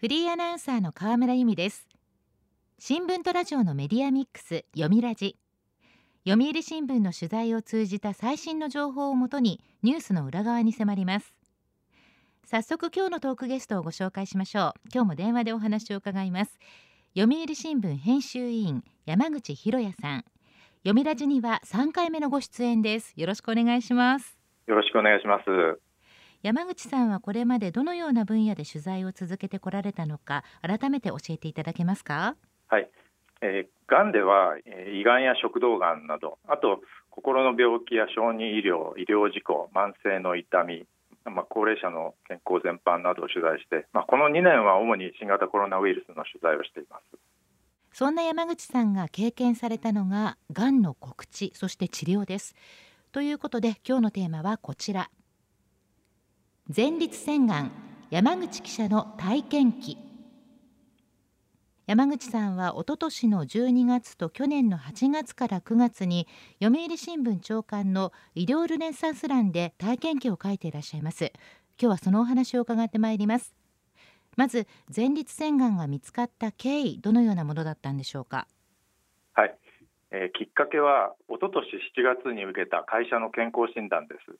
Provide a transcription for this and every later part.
フリーアナウンサーの河村由美です。新聞とラジオのメディアミックス読みラジ。読売新聞の取材を通じた最新の情報をもとにニュースの裏側に迫ります。早速今日のトークゲストをご紹介しましょう。今日も電話でお話を伺います。読売新聞編集委員山口博也さん。読みラジには3回目のご出演です。よろしくお願いします。よろしくお願いします。山口さんはこれまでどのような分野で取材を続けてこられたのか改めて教えていただけますか？はい、えー、がんでは、えー、胃がんや食道がんなどあと心の病気や小児医療医療事故慢性の痛みまあ、高齢者の健康全般などを取材して、まあ、この2年は主に新型コロナウイルスの取材をしています。そんな山口さんが経験されたのががんの告知そして治療です。ということで今日のテーマはこちら前立腺がん山口記者の体験記。山口さんはおととしの12月と去年の8月から9月に読売新聞長官の医療ルネッサンス欄で体験記を書いていらっしゃいます。今日はそのお話を伺ってまいります。まず前立腺がんが見つかった経緯どのようなものだったんでしょうか？はい、えー、きっかけはおととし7月に受けた会社の健康診断です。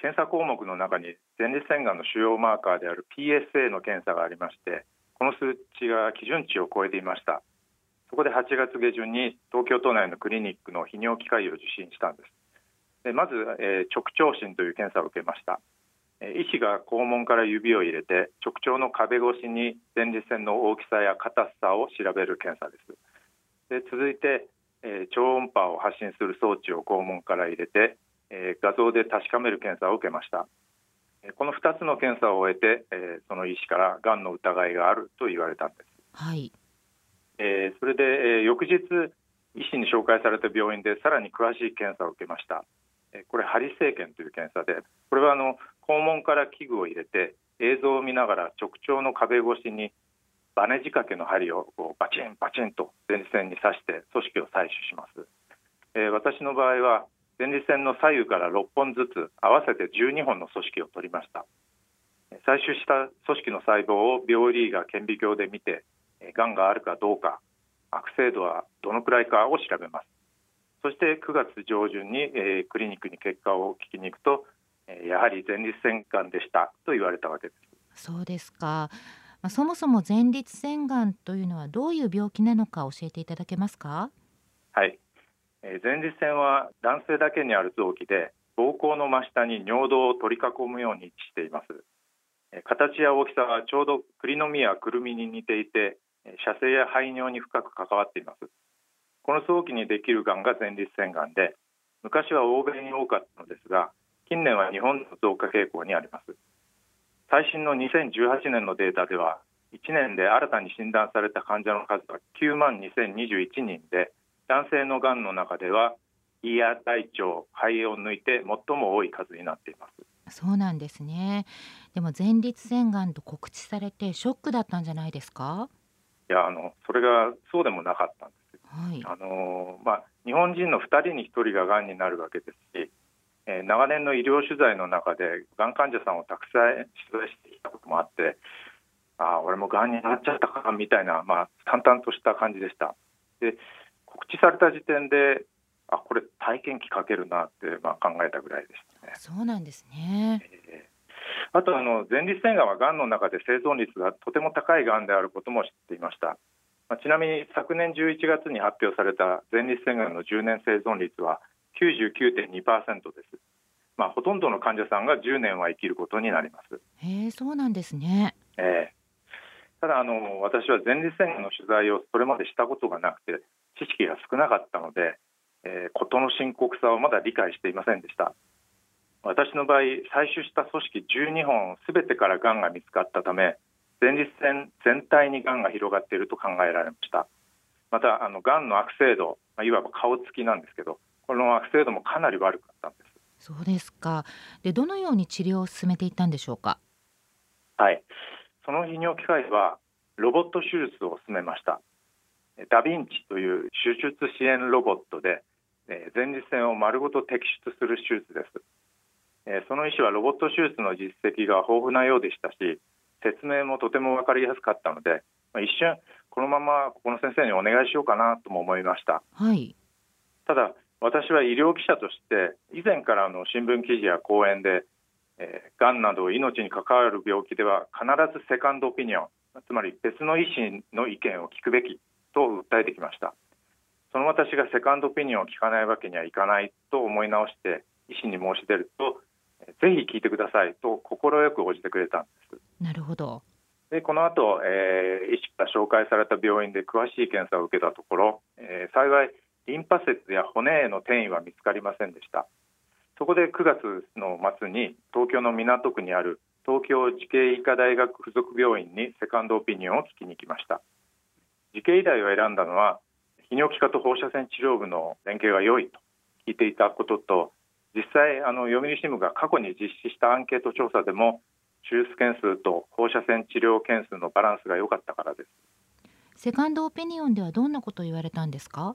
検査項目の中に前立腺がんの主要マーカーである PSA の検査がありましてこの数値が基準値を超えていました。そこで8月下旬に東京都内のクリニックの泌尿器科医を受診したんです。でまず、えー、直腸診という検査を受けました。医師が肛門から指を入れて直腸の壁越しに前立腺の大きさや硬さを調べる検査です。で続いて、えー、超音波を発信する装置を肛門から入れてえー、画像で確かめる検査を受けました。この2つの検査を終えて、えー、その医師からがんの疑いがあると言われたんです、はい。えー、それで、えー、翌日医師に紹介された病院でさらに詳しい検査を受けました、えー、これ針生検という検査でこれはあの肛門から器具を入れて映像を見ながら直腸の壁越しにバネ仕掛けの針をこうバチンバチンと前立腺に刺して組織を採取します、えー、私の場合は前立腺の左右から6本ずつ合わせて12本の組織を取りました。採取した組織の細胞を病理が顕微鏡で見てがんがあるかどうか悪性度はどのくらいかを調べます。そして9月上旬に、えー、クリニックに結果を聞きに行くと、えー、やはり前立腺がんでしたと言われたわけです。そうですか、まあ、そもそも前立腺がんというのはどういう病気なのか教えていただけますか？はい前立腺は男性だけにある臓器で膀胱の真下に尿道を取り囲むように位置しています。形や大きさはちょうど栗の実やくるみに似ていて射精や排尿に深く関わっています。この早期にできるがんが前立腺がんで昔は欧米に多かったのですが近年は日本の増加傾向にあります。最新の2018年のデータでは1年で新たに診断された患者の数は9万2021人で男性のがんの中では胃や大腸肺を抜いて最も多い数になっています。そうなんですね。でも前立腺がんと告知されてショックだったんじゃないですか？いやあのそれがそうでもなかったんです、はい、あのまあ日本人の2人に1人ががんになるわけですし、えー、長年の医療取材の中でがん患者さんをたくさん取材してきたこともあってああ俺もがんになっちゃったかみたいなまあ淡々とした感じでした。で告知された時点であこれ体験記書けるなって、まあ、考えたぐらいでしたね。そうなんですね、えー、あとあの前立腺がんはがんの中で生存率がとても高いがんであることも知っていました。まあ、ちなみに昨年11月に発表された前立腺がんの10年生存率は99.2%です。まあ、ほとんどの患者さんが10年は生きることになります。へえ、そうなんですね。ええただあの私は前立腺がんの取材をそれまでしたことがなくて知識が少なかったので、えー、事の深刻さをまだ理解していませんでした。私の場合採取した組織12本すべてからがんが見つかったため前立腺全体にがんが広がっていると考えられました。またあのがんの悪性度、まあ、いわば顔つきなんですけどこの悪性度もかなり悪かったんです。そうですか。でどのように治療を進めていったんでしょうか？はい。その泌尿器科医はロボット手術を進めましたダヴィンチという手術支援ロボットで前立腺を丸ごと摘出する手術ですその医師はロボット手術の実績が豊富なようでしたし説明もとても分かりやすかったので、まあ、一瞬このままこの先生にお願いしようかなとも思いました。はい、ただ私は医療記者として以前からの新聞記事や講演で、えー、がんなど命に関わる病気では必ずセカンドオピニオンつまり別の医師の意見を聞くべきと訴えてきました。その私がセカンドオピニオンを聞かないわけにはいかないと思い直して医師に申し出るとぜひ聞いてくださいと快く応じてくれたんです。なるほど。でこの後、えー、医師から紹介された病院で詳しい検査を受けたところ、えー、幸いリンパ節や骨への転移は見つかりませんでした。そこで9月の末に東京の港区にある東京慈恵医科大学附属病院にセカンドオピニオンを聞きに行きました慈恵医大を選んだのは泌尿器科と放射線治療部の連携が良いと聞いていたことと実際あの読売新聞が過去に実施したアンケート調査でも手術件数と放射線治療件数のバランスが良かったからです。セカンドオピニオンではどんなことを言われたんですか？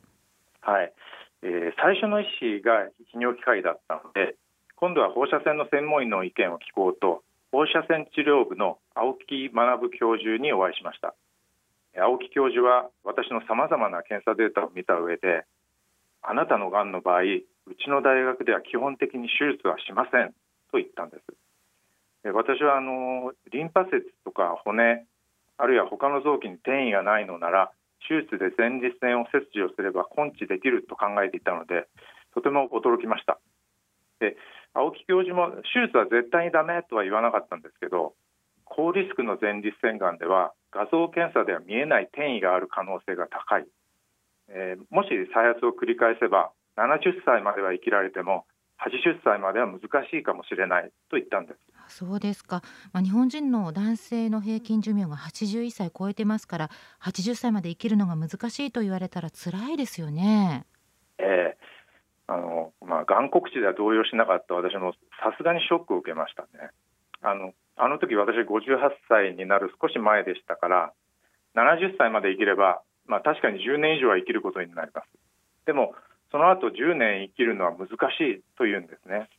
はい、えー、最初の医師が泌尿器科医だったので今度は放射線の専門医の意見を聞こうと放射線治療部の青木学教授にお会いしました青木教授は私のさまざまな検査データを見た上であなたのがんの場合うちの大学では基本的に手術はしませんと言ったんです。私はあのリンパ節とか骨あるいは他の臓器に転移がないのなら手術で前立腺を切除すれば根治できると考えていたのでとても驚きました。で青木教授も手術は絶対にダメとは言わなかったんですけど高リスクの前立腺がんでは画像検査では見えない転移がある可能性が高い、えー、もし再発を繰り返せば70歳までは生きられても80歳までは難しいかもしれないと言ったんですそうですか、まあ、日本人の男性の平均寿命が81歳超えてますから80歳まで生きるのが難しいと言われたら辛いですよね。えー、あのまあ、眼告知では動揺しなかった私もさすがにショックを受けましたね。あのあの時私58歳になる少し前でしたから70歳まで生きれば、まあ、確かに10年以上は生きることになります。でもその後10年生きるのは難しいというんですね。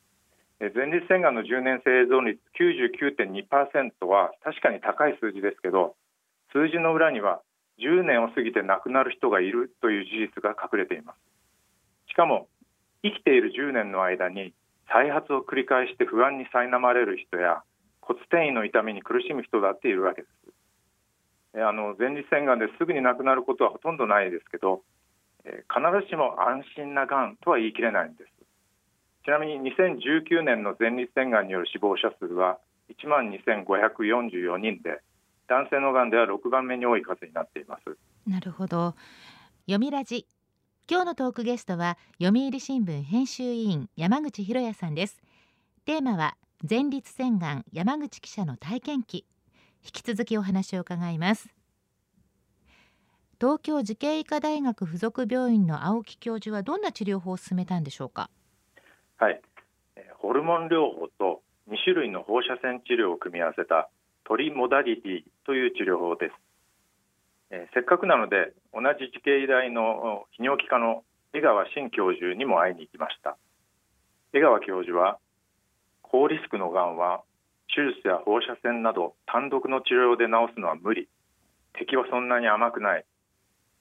前立腺がんの10年生存率99.2%は確かに高い数字ですけど数字の裏には10年を過ぎて亡くなる人がいるという事実が隠れていますしかも生きている10年の間に再発を繰り返して不安に苛まれる人や骨転移の痛みに苦しむ人だっているわけです。あの前立腺がんですぐに亡くなることはほとんどないですけど必ずしも安心ながんとは言い切れないんです。ちなみに2019年の前立腺がんによる死亡者数は1万2544人で男性のがんでは6番目に多い数になっています。なるほど。読みラジ。今日のトークゲストは読売新聞編集委員山口博也さんです。テーマは前立腺がん山口記者の体験記。引き続きお話を伺います。東京慈恵医科大学附属病院の青木教授はどんな治療法を進めたんでしょうか？はい、ホルモン療法と2種類の放射線治療を組み合わせたトリモダリティという治療法です、えー、せっかくなので同じ慈恵医大の泌尿器科の江川新教授にも会いに行きました。江川教授は高リスクのがんは手術や放射線など単独の治療で治すのは無理。敵はそんなに甘くない。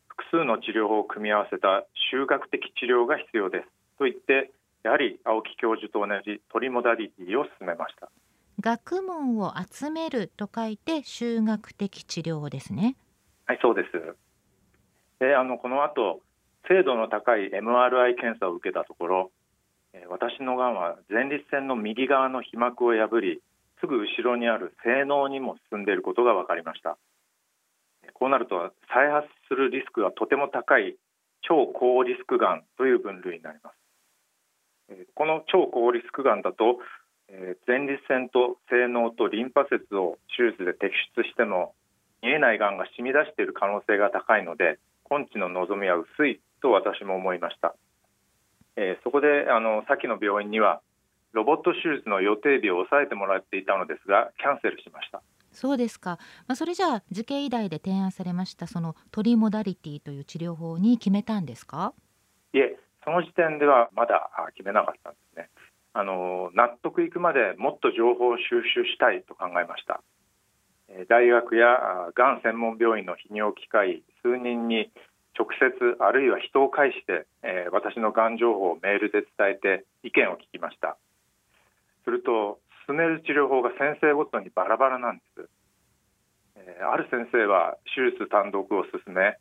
複数の治療法を組み合わせた修学的治療が必要です。と言ってやはり青木教授と同じトリモダリティを進めました。学問を集めると書いて修学的治療ですね。はいそうです。であのこの後精度の高い MRI 検査を受けたところ私のがんは前立腺の右側の皮膜を破りすぐ後ろにある性能にも進んでいることが分かりました。こうなると再発するリスクがとても高い超高リスクがんという分類になります。この超高リスクがんだと前立腺と性能とリンパ節を手術で摘出しても見えないがんが染み出している可能性が高いので根治の望みは薄いと私も思いました、えー、そこであの先の病院にはロボット手術の予定日を抑えてもらっていたのですがキャンセルしましたそうですか、まあ、それじゃあ受験医大で提案されましたそのトリモダリティという治療法に決めたんですか？いえその時点ではまだ決めなかったんですね。あの納得いくまでもっと情報を収集したいと考えました。大学やがん専門病院の泌尿器科医数人に直接あるいは人を介して、えー、私のがん情報をメールで伝えて意見を聞きました。すると進める治療法が先生ごとにバラバラなんです、えー、ある先生は手術単独を進め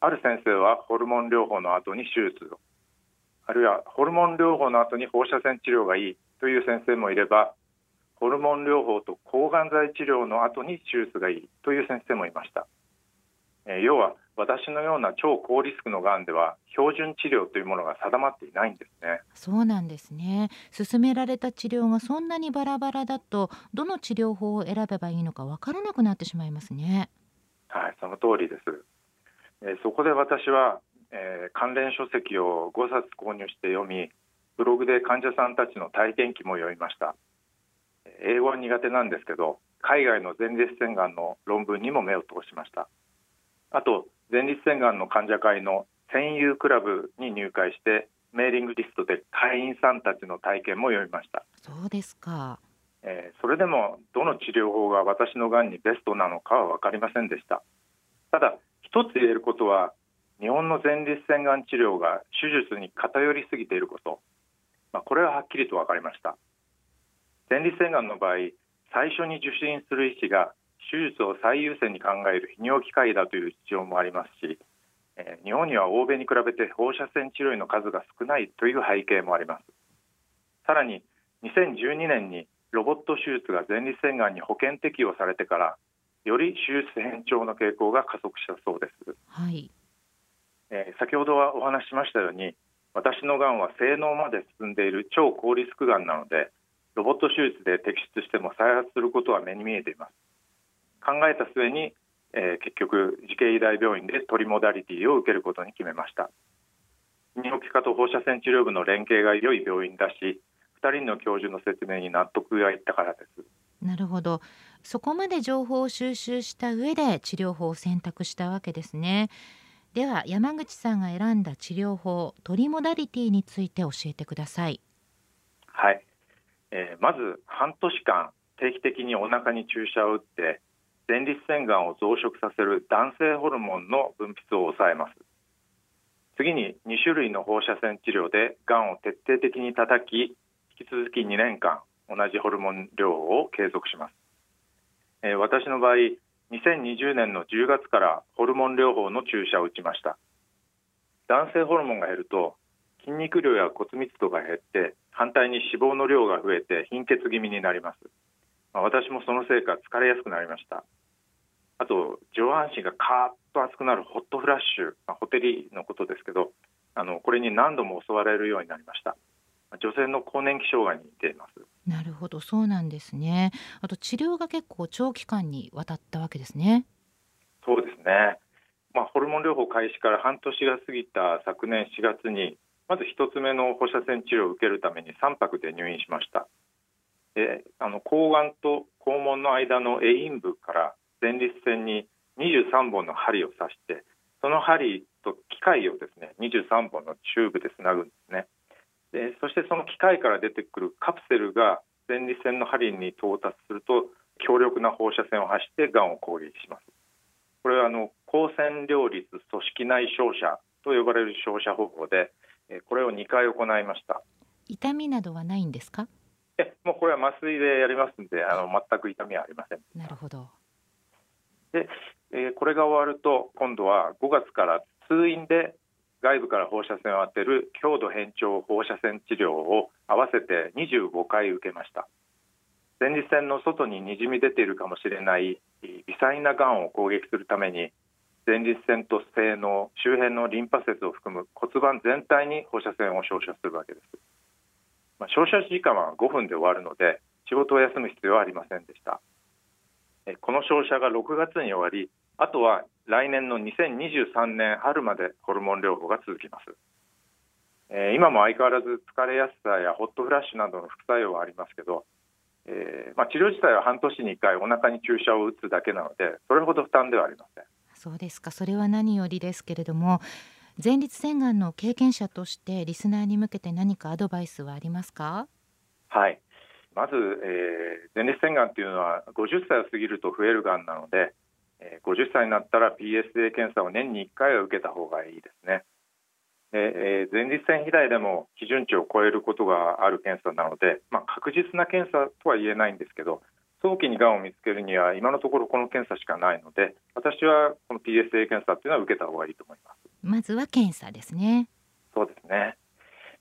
ある先生はホルモン療法の後に手術を。あるいはホルモン療法の後に放射線治療がいいという先生もいればホルモン療法と抗がん剤治療の後に手術がいいという先生もいました、えー、要は私のような超高リスクのがんでは標準治療というものが定まっていないんですね。そうなんですね。進められた治療がそんなにバラバラだとどの治療法を選べばいいのかわからなくなってしまいますね。はいその通りです、えー、そこで私は、えー、関連書籍を5冊購入して読みブログで患者さんたちの体験記も読みました。英語は苦手なんですけど海外の前立腺がんの論文にも目を通しましたあと前立腺がんの患者会の戦友クラブに入会してメーリングリストで会員さんたちの体験も読みました。そうですか、えー、それでもどの治療法が私のがんにベストなのかは分かりませんでした。ただ一つ言えることは日本の前立腺がん治療が手術に偏りすぎていること、まあ、これははっきりと分かりました。前立腺がんの場合最初に受診する医師が手術を最優先に考える泌尿器科医だという事情もありますし、えー、日本には欧米に比べて放射線治療の数が少ないという背景もあります。さらに2012年にロボット手術が前立腺がんに保険適用されてからより手術変調の傾向が加速したそうです、はい。えー、先ほどはお話ししましたように私のがんは性能まで進んでいる超高リスクがんなのでロボット手術で摘出しても再発することは目に見えています考えた末に、えー、結局慈恵医大病院でトリモダリティを受けることに決めました。泌尿器科と放射線治療部の連携が良い病院だし2人の教授の説明に納得がいったからです。なるほど。そこまで情報を収集した上で治療法を選択したわけですね。では山口さんが選んだ治療法トリモダリティについて教えてください。はい、えー、まず半年間定期的にお腹に注射を打って前立腺がんを増殖させる男性ホルモンの分泌を抑えます。次に2種類の放射線治療でがんを徹底的に叩き引き続き2年間同じホルモン療法を継続します、えー、私の場合2020年の10月からホルモン療法の注射を打ちました。男性ホルモンが減ると筋肉量や骨密度が減って反対に脂肪の量が増えて貧血気味になります。私もそのせいか疲れやすくなりました。あと上半身がカーッと熱くなるホットフラッシュ、まあ、ホテリのことですけどあのこれに何度も襲われるようになりました。女性の更年期障害に似ています。なるほど。そうなんですね。あと治療が結構長期間にわたったわけですね。そうですね。まあ、ホルモン療法開始から半年が過ぎた昨年4月にまず1つ目の放射線治療を受けるために3泊で入院しました。であの睾丸と肛門の間の栄陰部から前立腺に23本の針を刺してその針と機械をですね23本のチューブでつなぐんですね。でそしてその機械から出てくるカプセルが前立腺の針に到達すると強力な放射線を発してがんを攻撃します。これはあの光線両立組織内照射と呼ばれる照射方法でこれを2回行いました。痛みなどはないんですか？えもうこれは麻酔でやりますんであの全く痛みはありません。なるほどこれが終わると今度は5月から通院で外部から放射線を当てる強度変調放射線治療を合わせて25回受けました。前立腺の外ににじみ出ているかもしれない微細ながんを攻撃するために前立腺と性能周辺のリンパ節を含む骨盤全体に放射線を照射するわけです、まあ、照射時間は5分で終わるので仕事を休む必要はありませんでした。この照射が6月に終わりあとは来年の2023年春までホルモン療法が続きます、えー、今も相変わらず疲れやすさやホットフラッシュなどの副作用はありますけど、えー、まあ、治療自体は半年に1回お腹に注射を打つだけなのでそれほど負担ではありません。そうですか。それは何よりですけれども前立腺がんの経験者としてリスナーに向けて何かアドバイスはありますか？はいまず、えー、前立腺がんっていうのは50歳を過ぎると増えるがんなので、えー、50歳になったら PSA 検査を年に1回は受けた方がいいですね。でえー、前立腺肥大でも基準値を超えることがある検査なので、まあ、確実な検査とは言えないんですけど早期にがんを見つけるには今のところこの検査しかないので私はこの PSA 検査っていうのは受けた方がいいと思います。まずは検査ですね。そうですね。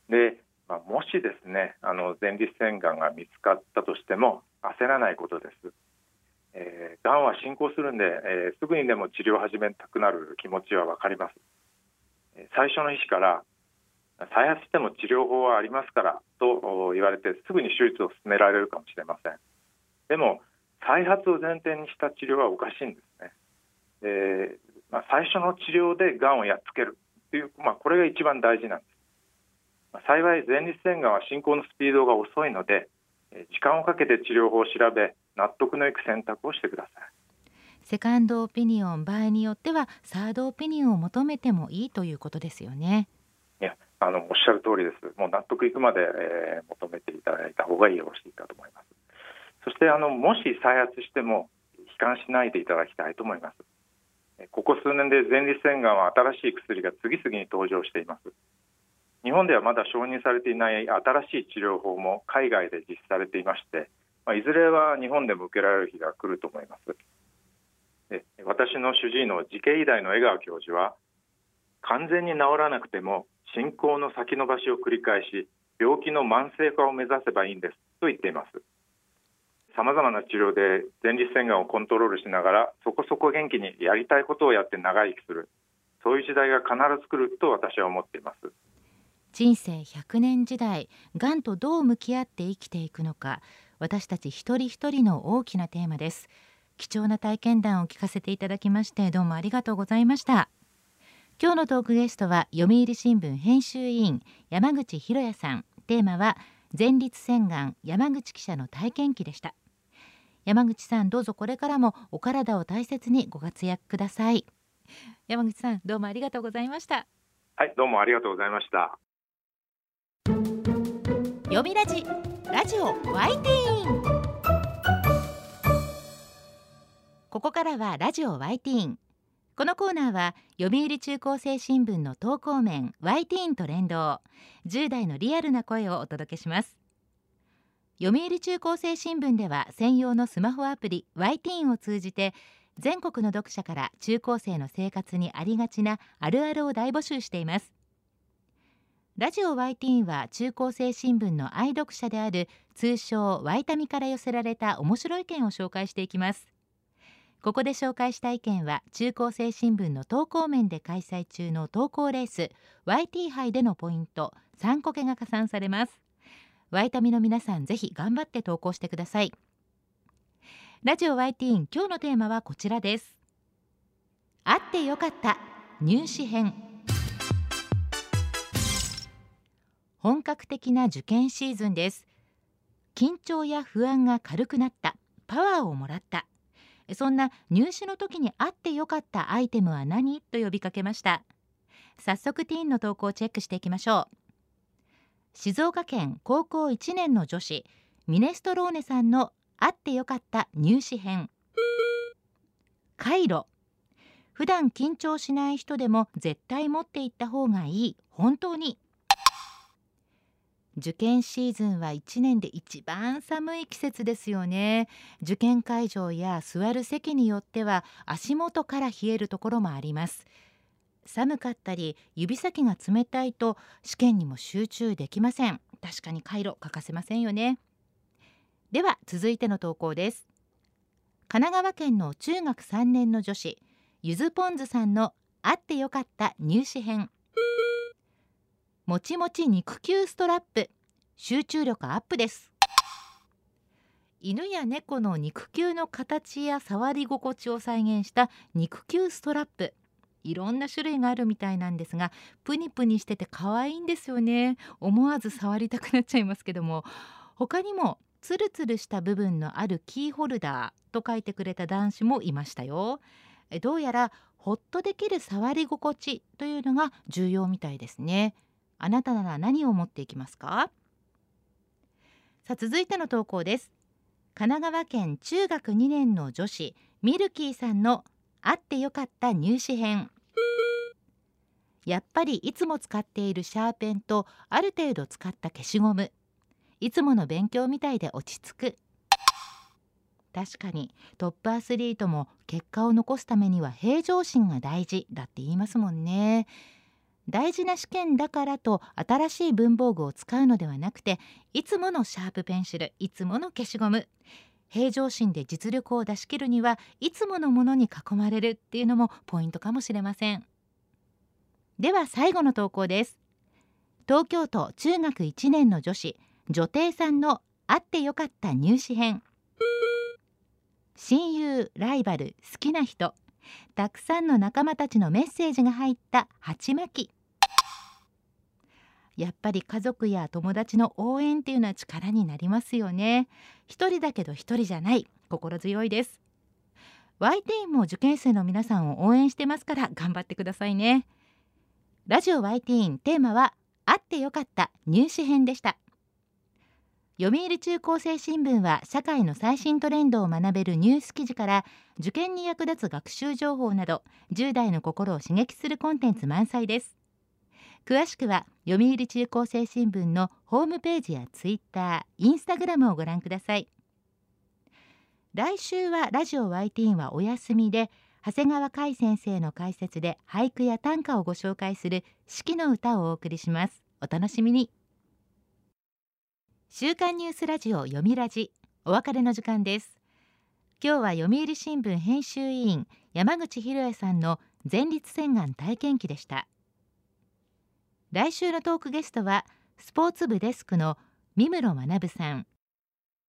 で、まあ、もしですねあの前立腺がんが見つかったとしても焦らないことです。えー、がんは進行するんで、えー、すぐにでも治療を始めたくなる気持ちは分かります。最初の医師から再発しても治療法はありますからと言われてすぐに手術を進められるかもしれません。でも再発を前提にした治療はおかしいんですね。で、まあ、最初の治療でがんをやっつけるという、まあ、これが一番大事なんです、幸い前立腺がんは進行のスピードが遅いので時間をかけて治療法を調べ納得のいく選択をしてくださいセカンドオピニオン場合によってはサードオピニオンを求めてもいいということですよね。いやあのおっしゃる通りです。もう納得いくまで、えー、求めていただいた方がよろしいかと思います。そしてあのもし再発しても悲観しないでいただきたいと思います。ここ数年で前立腺がんは新しい薬が次々に登場しています。日本ではまだ承認されていない新しい治療法も海外で実施されていまして、まあ、いずれは日本でも受けられる日が来ると思います。私の主治医の慈恵医大の江川教授は完全に治らなくても進行の先延ばしを繰り返し病気の慢性化を目指せばいいんですと言っていますさまざまな治療で前立腺がんをコントロールしながらそこそこ元気にやりたいことをやって長生きするそういう時代が必ず来ると私は思っています人生100年時代がんとどう向き合って生きていくのか私たち一人一人の大きなテーマです。貴重な体験談を聞かせていただきましてどうもありがとうございました。今日のトークゲストは読売新聞編集委員山口博也さん。テーマは前立腺がん山口記者の体験記でした。山口さんどうぞこれからもお体を大切にご活躍ください。山口さんどうもありがとうございました。はいどうもありがとうございました。読みラジラジオワイティーン。ここからはラジオワイティーン。このコーナーは読売中高生新聞の投稿面ワイティーンと連動。10代のリアルな声をお届けします。読売中高生新聞では専用のスマホアプリワイティーンを通じて全国の読者から中高生の生活にありがちなあるあるを大募集しています。ラジオワイティーンは中高生新聞の愛読者である通称ワイタミから寄せられた面白い意見を紹介していきます。ここで紹介した意見は中高生新聞の投稿面で開催中の投稿レース YT 杯でのポイント3個けが加算されます。ワイタミの皆さんぜひ頑張って投稿してください。ラジオ YT 今日のテーマはこちらです。あってよかった入試編。本格的な受験シーズンです。緊張や不安が軽くなった。パワーをもらった。そんな入試の時にあってよかったアイテムは何？と呼びかけました。早速ティーンの投稿をチェックしていきましょう。静岡県高校1年の女子ミネストローネさんのあってよかった入試編。回路普段緊張しない人でも絶対持っていった方がいい。本当に。受験シーズンは1年で一番寒い季節ですよね。受験会場や座る席によっては足元から冷えるところもあります。寒かったり指先が冷たいと試験にも集中できません。確かに回路欠かせませんよね。では続いての投稿です。神奈川県の中学3年の女子ゆずぽんずさんのあってよかった入試編。もちもち肉球ストラップ。集中力アップです。犬や猫の肉球の形や触り心地を再現した肉球ストラップ。いろんな種類があるみたいなんですがプニプニしてて可愛いんですよね。思わず触りたくなっちゃいますけども。他にもツルツルした部分のあるキーホルダーと書いてくれた男子もいましたよ。どうやらホッとできる触り心地というのが重要みたいですね。あなたなら何を持っていきますか？さあ続いての投稿です。神奈川県中学2年の女子ミルキーさんのあってよかった入試編。やっぱりいつも使っているシャーペンとある程度使った消しゴム。いつもの勉強みたいで落ち着く。確かにトップアスリートも結果を残すためには平常心が大事だって言いますもんね。大事な試験だからと新しい文房具を使うのではなくていつものシャープペンシルいつもの消しゴム。平常心で実力を出し切るにはいつものものに囲まれるっていうのもポイントかもしれません。では最後の投稿です。東京都中学1年の女子女帝さんのあってよかった入試編。親友ライバル好きな人。たくさんの仲間たちのメッセージが入った鉢巻き。やっぱり家族や友達の応援っていうのは力になりますよね。一人だけど一人じゃない心強いです。YT も受験生の皆さんを応援してますから頑張ってくださいね。ラジオ YT テーマはあってよかった入試編でした。読売中高生新聞は社会の最新トレンドを学べるニュース記事から受験に役立つ学習情報など10代の心を刺激するコンテンツ満載です。詳しくは読売中高生新聞のホームページやツイッター、インスタグラムをご覧ください。来週はラジオ YT はお休みで長谷川海先生の解説で俳句や短歌をご紹介する四季の歌をお送りします。お楽しみに。週刊ニュースラジオ読みラジお別れの時間です。今日は読売新聞編集委員山口博也さんの前立腺がん体験記でした。来週のトークゲストはスポーツ部デスクの三室学さん。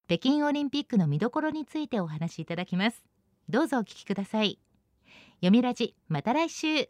北京オリンピックの見どころについてお話しいただきます。どうぞお聞きください。読みラジまた来週。